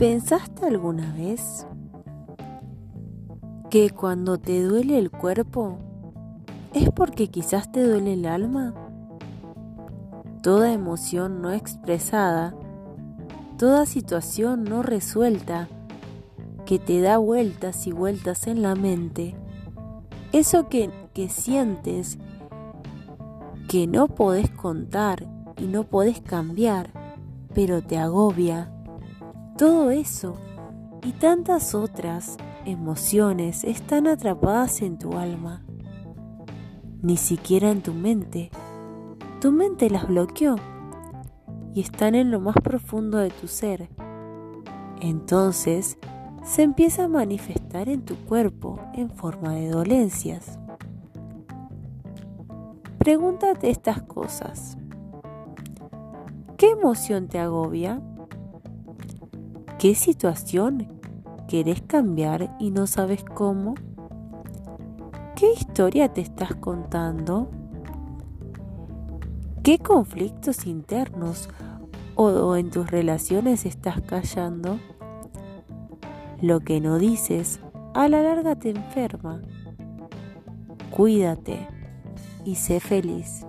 ¿Pensaste alguna vez que cuando te duele el cuerpo es porque quizás te duele el alma? Toda emoción no expresada, toda situación no resuelta que te da vueltas y vueltas en la mente, eso que, que sientes que no podés contar y no podés cambiar, pero te agobia todo eso y tantas otras emociones están atrapadas en tu alma, ni siquiera en tu mente. Tu mente las bloqueó y están en lo más profundo de tu ser. Entonces se empieza a manifestar en tu cuerpo en forma de dolencias. Pregúntate estas cosas. ¿Qué emoción te agobia? ¿Qué situación querés cambiar y no sabes cómo? ¿Qué historia te estás contando? ¿Qué conflictos internos o, en tus relaciones estás callando? Lo que no dices a la larga te enferma. Cuídate y sé feliz.